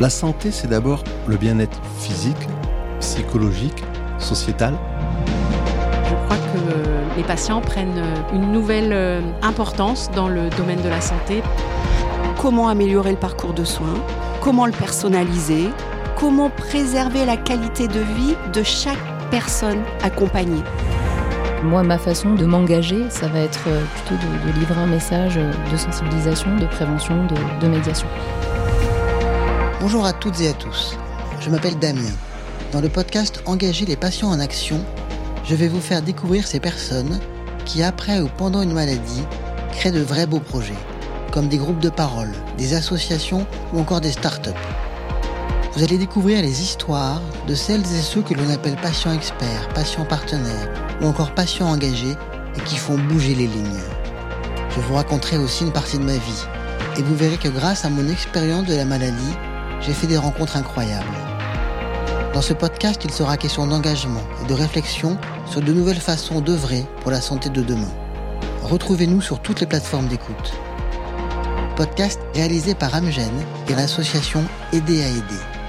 La santé, c'est d'abord le bien-être physique, psychologique, sociétal. Je crois que les patients prennent une nouvelle euh, importance dans le domaine de la santé. Comment améliorer le parcours de soins? Comment le personnaliser? Comment préserver la qualité de vie de chaque personne accompagnée? Moi, ma façon de m'engager, ça va être euh, plutôt de, livrer un message de sensibilisation, de prévention, de médiation. Bonjour à toutes et à tous. Je m'appelle Damien. Dans le podcast Engager les patients en action, je vais vous faire découvrir ces personnes qui, après ou pendant une maladie, créent de vrais beaux projets, comme des groupes de parole, des associations ou encore des start-up. Vous allez découvrir les histoires de celles et ceux que l'on appelle patients experts, patients partenaires ou encore patients engagés et qui font bouger les lignes. Je vous raconterai aussi une partie de ma vie et vous verrez que grâce à mon expérience de la maladie, j'ai fait des rencontres incroyables. Dans ce podcast, il sera question d'engagement et de réflexion sur de nouvelles façons d'œuvrer pour la santé de demain. Retrouvez-nous sur toutes les plateformes d'écoute. Podcast réalisé par Amgen et l'association Aider à aider.